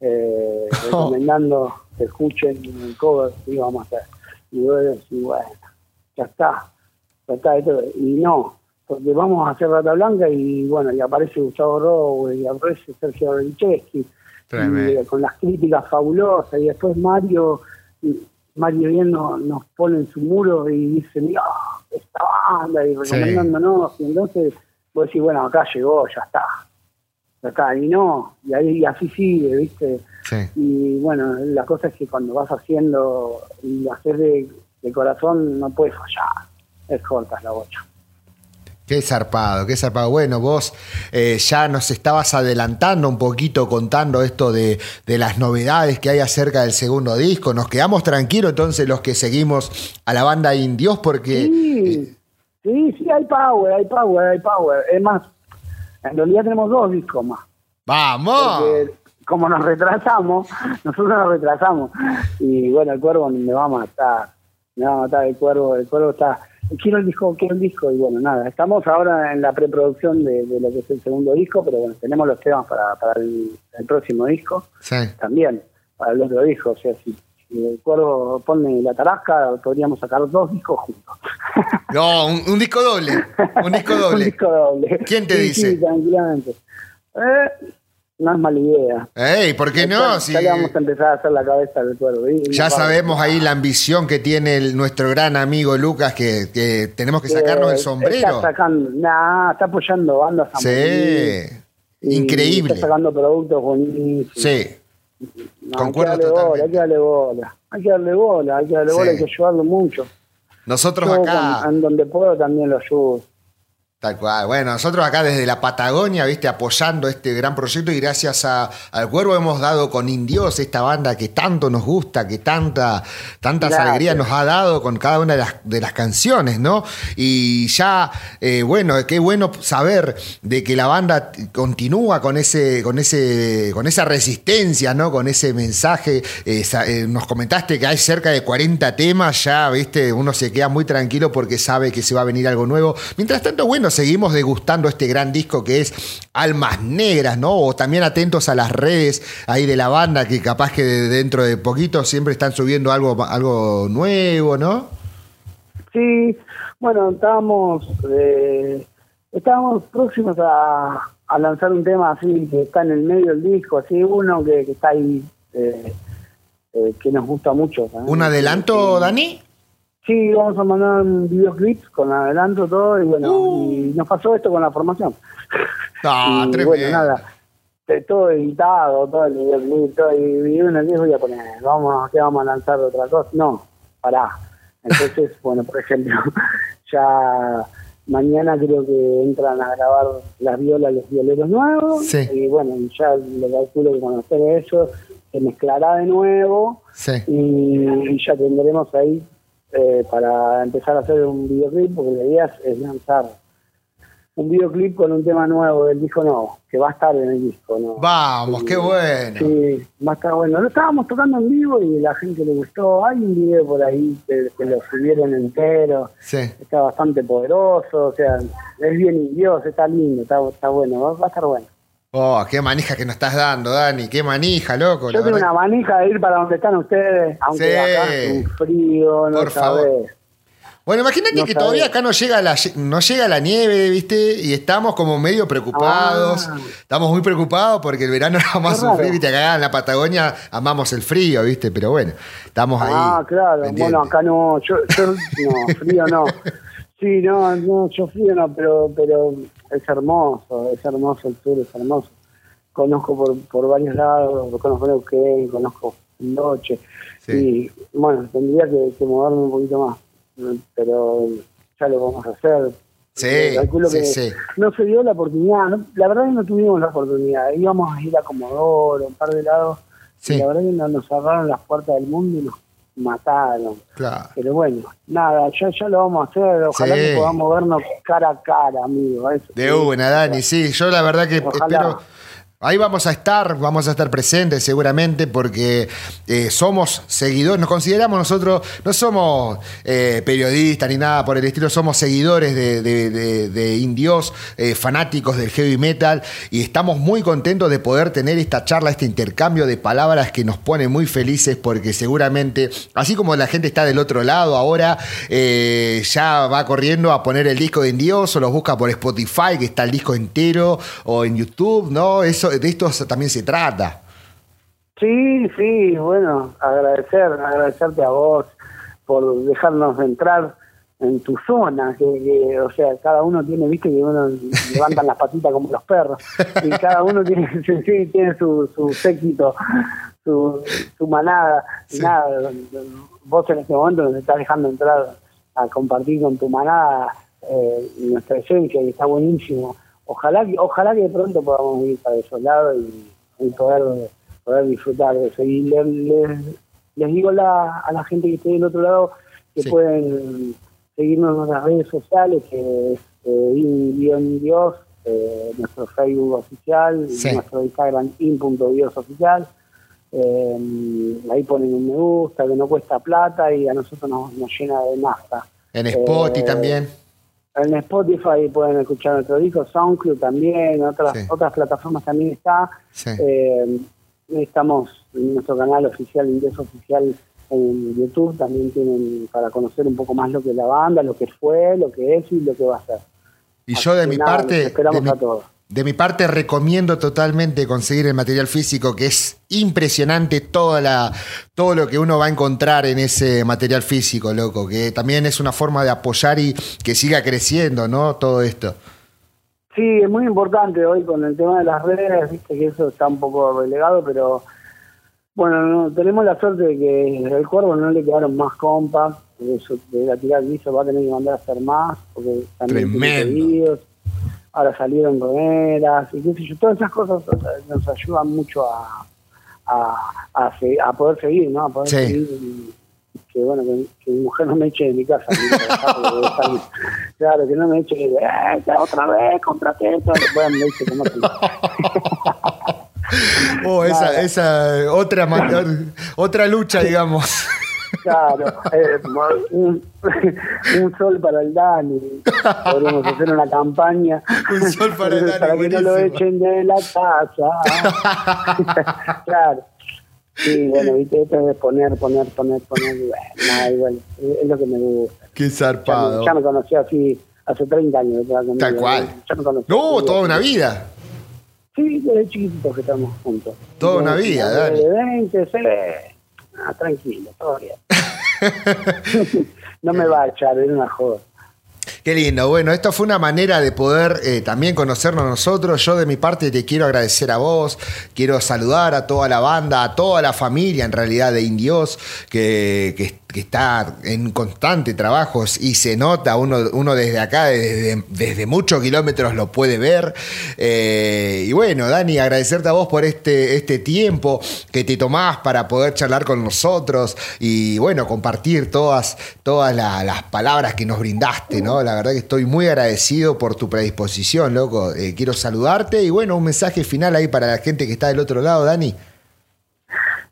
eh, recomendando que escuchen el cover y vamos a hacer. Y bueno, ya está, ya está. Y no, porque vamos a hacer Rata Blanca y bueno, y aparece Gustavo Rowe y aparece Sergio Belicheski eh, con las críticas fabulosas y después Mario Mario bien nos, pone en su muro y dice, mira, esta banda y recomendándonos. Y entonces vos decís, bueno, acá llegó, ya está. Acá, y no, y ahí así sigue, ¿viste? Y bueno, la cosa es que cuando vas haciendo y lo haces de, corazón, no puedes fallar, es corta la bocha. Qué zarpado, qué zarpado. Bueno, vos eh, ya nos estabas adelantando un poquito contando esto de, las novedades que hay acerca del segundo disco. Nos quedamos tranquilos entonces los que seguimos a la banda Indios porque... Sí, sí, sí, hay power, hay power, hay power. Es más, en realidad tenemos dos discos más. ¡Vamos! como nos retrasamos, nosotros nos retrasamos. Y bueno, el cuervo me va a matar. Me va a matar el cuervo. El cuervo está. Quiero el disco, quiero el disco. Y bueno, nada. Estamos ahora en la preproducción de, lo que es el segundo disco, pero bueno, tenemos los temas para, para el, próximo disco. Sí. También, para el otro disco. O sea, si, el cuervo pone la tarasca, podríamos sacar dos discos juntos. No, un, disco doble. Un disco doble. un disco doble. ¿Quién te dice? Sí, tranquilamente. Eh, no es mala idea. Ey, ¿por qué no? Ya, le vamos a empezar a hacer la cabeza del cuervo. Ya sabemos ahí la ambición que tiene nuestro gran amigo Lucas, que, tenemos que sacarnos el sombrero. Está sacando, nah, está apoyando bandas a Sí, increíble. Está sacando productos buenísimos. Sí. Concuerdo hay que darle bola, hay que darle bola. Hay que darle bola, hay que darle bola, hay que ayudarlo mucho. Nosotros acá. en donde puedo también lo ayudo. Tal cual. Bueno, nosotros acá desde la Patagonia, viste, apoyando este gran proyecto y gracias a, al Cuervo hemos dado con Indios, esta banda que tanto nos gusta, que tanta, tantas alegrías nos ha dado con cada una de las, de las canciones, ¿no? Y ya, eh, bueno, qué bueno saber de que la banda continúa con ese, con ese, con esa resistencia, ¿no? Con ese mensaje. Eh, eh, nos comentaste que hay cerca de 40 temas, ya, viste, uno se queda muy tranquilo porque sabe que se va a venir algo nuevo. Mientras tanto, bueno, seguimos degustando este gran disco que es Almas Negras, ¿no? O también atentos a las redes ahí de la banda, que capaz que dentro de poquito siempre están subiendo algo, algo nuevo, ¿no? Sí, bueno, estábamos, eh, estábamos próximos a, lanzar un tema así que está en el medio del disco, así uno que, está ahí, eh, eh, que nos gusta mucho. ¿Un adelanto, Dani? Sí, vamos a mandar un videoclip con adelanto todo y bueno, uh. y nos pasó esto con la formación. Ah, y, bueno, nada, todo editado, todo el videoclip, todo, y, uno le voy a poner, vamos, ¿qué vamos a lanzar otra cosa? No, pará. Entonces, bueno, por ejemplo, ya mañana creo que entran a grabar las violas los violeros nuevos y bueno, ya le calculo que conocer eso se mezclará de nuevo y ya tendremos ahí eh, para empezar a hacer un videoclip, porque la idea es, lanzar un videoclip con un tema nuevo del disco nuevo, que va a estar en el disco. ¿no? Vamos, qué bueno. Sí, va a estar bueno. Lo estábamos tocando en vivo y la gente le gustó. Hay un video por ahí que, lo subieron entero. Sí. Está bastante poderoso, o sea, es bien Dios, está lindo, está, está bueno, va a estar bueno. Oh, qué manija que nos estás dando, Dani. Qué manija, loco. Yo tengo una manija de ir para donde están ustedes, aunque acá es un frío, no Por favor. Bueno, imagínate que todavía acá no llega, la, no llega la nieve, ¿viste? Y estamos como medio preocupados. Ah. Estamos muy preocupados porque el verano no vamos a sufrir, ¿viste? Acá en la Patagonia amamos el frío, ¿viste? Pero bueno, estamos ahí. Ah, claro. Bueno, acá no, yo, yo no, frío no. Sí, no, no, yo frío no, pero, pero es hermoso, es hermoso el sur, es hermoso. Conozco por, por varios lados, conozco Neuquén, conozco Noche, y bueno, tendría que, moverme un poquito más, pero ya lo vamos a hacer. Sí, sí, sí. No se dio la oportunidad, la verdad que no tuvimos la oportunidad, íbamos a ir a Comodoro, un par de lados, y la verdad que nos cerraron las puertas del mundo y nos mataron. Claro. Pero bueno, nada, ya, ya lo vamos a hacer. Ojalá que podamos vernos cara a cara, amigo. de una, Dani, sí. Yo la verdad que espero Ahí vamos a estar, vamos a estar presentes seguramente porque eh, somos seguidores, nos consideramos nosotros, no somos eh, periodistas ni nada por el estilo, somos seguidores de, indios, eh, fanáticos del heavy metal y estamos muy contentos de poder tener esta charla, este intercambio de palabras que nos pone muy felices porque seguramente, así como la gente está del otro lado ahora, ya va corriendo a poner el disco de indios o los busca por Spotify, que está el disco entero, o en YouTube, ¿no? Eso de esto también se trata. Sí, sí, bueno, agradecer, agradecerte a vos por dejarnos entrar en tu zona, que, o sea, cada uno tiene, viste que uno levantan las patitas como los perros, y cada uno tiene, sí, tiene su, su séquito, su, su manada, nada, vos en este momento nos estás dejando entrar a compartir con tu manada eh, nuestra esencia y está buenísimo ojalá que, ojalá que de pronto podamos ir para esos lados y, poder, poder disfrutar de eso. Y les, digo la, a la gente que esté del otro lado que pueden seguirnos en nuestras redes sociales, que es eh, Dios, eh, nuestro Facebook oficial, nuestro Instagram in.diosoficial. Eh, ahí ponen un me gusta, que no cuesta plata y a nosotros nos, nos llena de nafta. En Spotify también. En Spotify pueden escuchar nuestro disco, SoundCloud también, otras otras plataformas también está. Eh, estamos en nuestro canal oficial, Ingreso Oficial en YouTube, también tienen para conocer un poco más lo que es la banda, lo que fue, lo que es y lo que va a ser. Y yo de mi parte, esperamos a todos. De mi parte recomiendo totalmente conseguir el material físico, que es impresionante toda la, todo lo que uno va a encontrar en ese material físico, loco, que también es una forma de apoyar y que siga creciendo, ¿no? Todo esto. Sí, es muy importante hoy con el tema de las redes, viste que eso está un poco relegado, pero bueno, tenemos la suerte de que el cuervo no le quedaron más compas, de, la tirar va a tener que mandar a hacer más, porque también Tremendo. Ahora salieron gomeras y qué sé yo, todas esas cosas nos ayudan mucho a, a, a, poder seguir, ¿no? A poder seguir y, que bueno, que, mi mujer no me eche de mi casa. claro, que no me eche de, eh, otra vez, comprate esto, después me dice que Oh, esa, esa otra, otra lucha, digamos. Claro, eh, un, sol para el Dani. Podríamos hacer una campaña. Un sol para el Dani. Para que no lo echen de la casa. claro. Sí, bueno, viste, esto de poner, poner, poner, poner. Nada, igual. Es lo que me gusta. Qué zarpado. Ya me, conocí así hace 30 años. Tal cual. Ya me conocí. No, toda una vida. Sí, desde chiquititos que estamos juntos. Toda una vida, Dani. De 20, se Ah, tranquilo, todo bien. no me va a echar, es una joda. Qué lindo. Bueno, esto fue una manera de poder eh, también conocernos nosotros. Yo de mi parte te quiero agradecer a vos, quiero saludar a toda la banda, a toda la familia en realidad de Indios, que, que que está en constante trabajo y se nota, uno, uno desde acá, desde, desde muchos kilómetros lo puede ver. Eh, y bueno, Dani, agradecerte a vos por este, este tiempo que te tomás para poder charlar con nosotros y bueno, compartir todas, todas las palabras que nos brindaste, ¿no? La verdad que estoy muy agradecido por tu predisposición, loco. Eh, quiero saludarte y bueno, un mensaje final ahí para la gente que está del otro lado, Dani.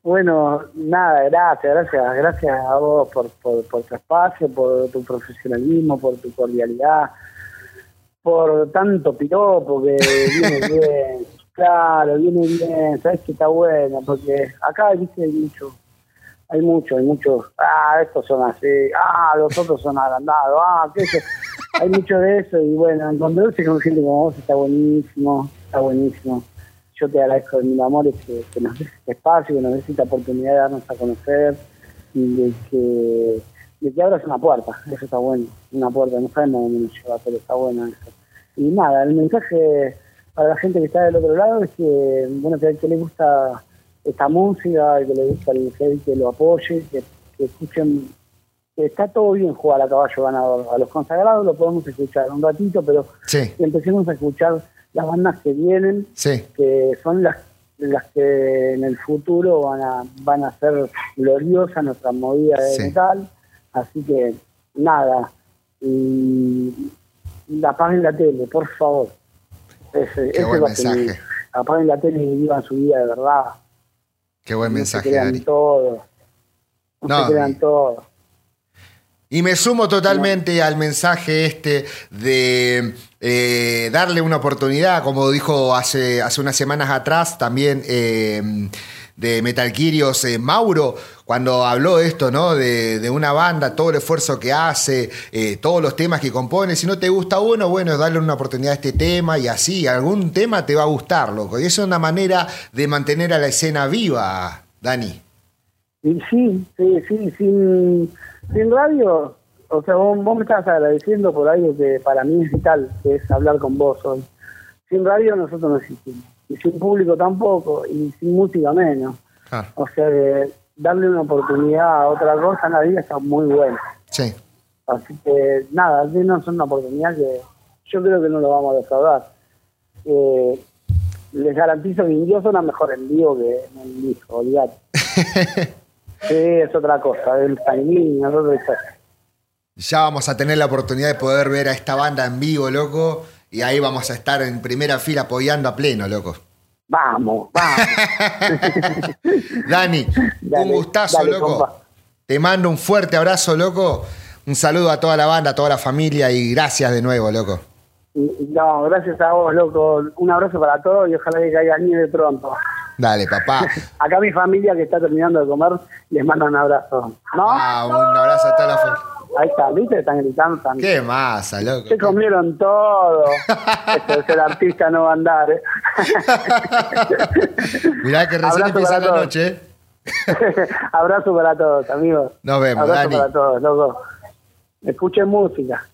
Bueno, nada, gracias, gracias, gracias a vos por, por, por tu espacio, por tu profesionalismo, por tu cordialidad, por tanto piropo que viene bien, claro, viene bien, sabes que está bueno, porque acá viste hay mucho, hay mucho, hay muchos, ah, estos son así, ah, los otros son agrandados, ah, qué sé, hay mucho de eso y bueno, encontrarse con gente como vos está buenísimo, está buenísimo yo te agradezco de mil amores que, que nos des este espacio, que nos des esta oportunidad de darnos a conocer y de que, de que abras una puerta, eso está bueno, una puerta, no sabemos dónde nos lleva, pero está bueno eso. Y nada, el mensaje para la gente que está del otro lado es que, bueno, que, que le gusta esta música, que le gusta el que lo apoye, que, escuchen que está todo bien jugar a caballo ganador. A los consagrados lo podemos escuchar un ratito, pero empecemos a escuchar las bandas que vienen, que son las las que en el futuro van a van a ser gloriosas nuestra movida de metal. Así que nada y apaguen la tele por favor. Ese, Qué buen mensaje. apaguen la tele y vivan su vida de verdad. Qué buen mensaje, se crean todo no, se crean todo y me sumo totalmente al mensaje este de eh, darle una oportunidad, como dijo hace, hace unas semanas atrás también eh, de Metal eh, Mauro, cuando habló esto, ¿no? De, una banda, todo el esfuerzo que hace, todos los temas que compone. Si no te gusta uno, bueno, darle una oportunidad a este tema y así, algún tema te va a gustar, loco. Y eso es una manera de mantener a la escena viva, Dani. Sí, sí, sí, sí sin radio, o sea, vos, me estás agradeciendo por algo que para mí es vital, que es hablar con vos hoy. Sin radio nosotros no existimos, y sin público tampoco, y sin música menos. Ah. O sea, darle una oportunidad a otra cosa en la vida está muy bueno. Sí. Así que nada, no es una oportunidad que yo creo que no lo vamos a defraudar. Eh, les garantizo que yo suena mejor en vivo que en el disco, olvidate. Sí, es otra cosa, el timing, nosotros Ya vamos a tener la oportunidad de poder ver a esta banda en vivo, loco, y ahí vamos a estar en primera fila apoyando a pleno, loco. Vamos, vamos. Dani, un gustazo, loco. Te mando un fuerte abrazo, loco. Un saludo a toda la banda, a toda la familia y gracias de nuevo, loco. No, gracias a vos, loco. Un abrazo para todos y ojalá que caiga nieve pronto. Dale, papá. Acá mi familia que está terminando de comer les manda un abrazo. ¿No? Ah, un abrazo a toda la familia. Ahí está, ¿viste? Están gritando también. Qué masa, loco. Se comieron todo. este es el artista no va a andar, ¿eh? Mirá que recién empieza la noche. abrazo para todos, amigos. Nos vemos, Abrazo para todos, loco. Escuchen música.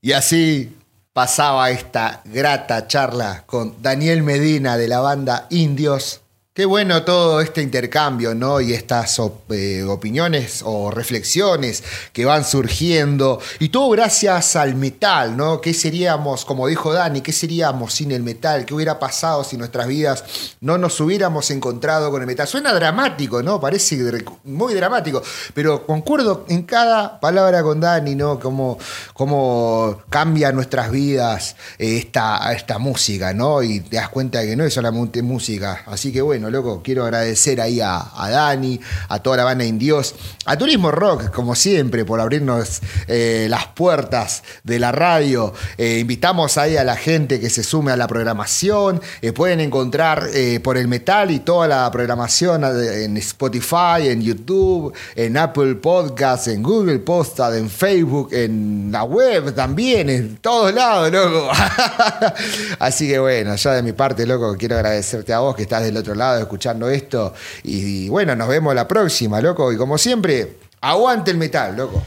Y así pasaba esta grata charla con Daniel Medina de la banda Indios Qué bueno todo este intercambio, ¿no? Y estas eh, opiniones o reflexiones que van surgiendo. Y todo gracias al metal, ¿no? ¿Qué seríamos, como dijo Dani, qué seríamos sin el metal? ¿Qué hubiera pasado si nuestras vidas no nos hubiéramos encontrado con el metal? Suena dramático, ¿no? Parece muy dramático, pero concuerdo en cada palabra con Dani, ¿no? Cómo, cómo cambia nuestras vidas eh, esta, esta música, ¿no? Y te das cuenta que no es solamente música. Así que bueno loco, quiero agradecer ahí a, Dani, a toda la banda Indios, a Turismo Rock, como siempre, por abrirnos eh, las puertas de la radio. Eh, invitamos ahí a la gente que se sume a la programación. Eh, pueden encontrar por el metal y toda la programación en Spotify, en YouTube, en Apple Podcasts, en Google Posta, en Facebook, en la web también, en todos lados, loco. Así que bueno, ya de mi parte, loco, quiero agradecerte a vos que estás del otro lado escuchando esto. Y, bueno, nos vemos la próxima, loco. Y como siempre, aguante el metal, loco.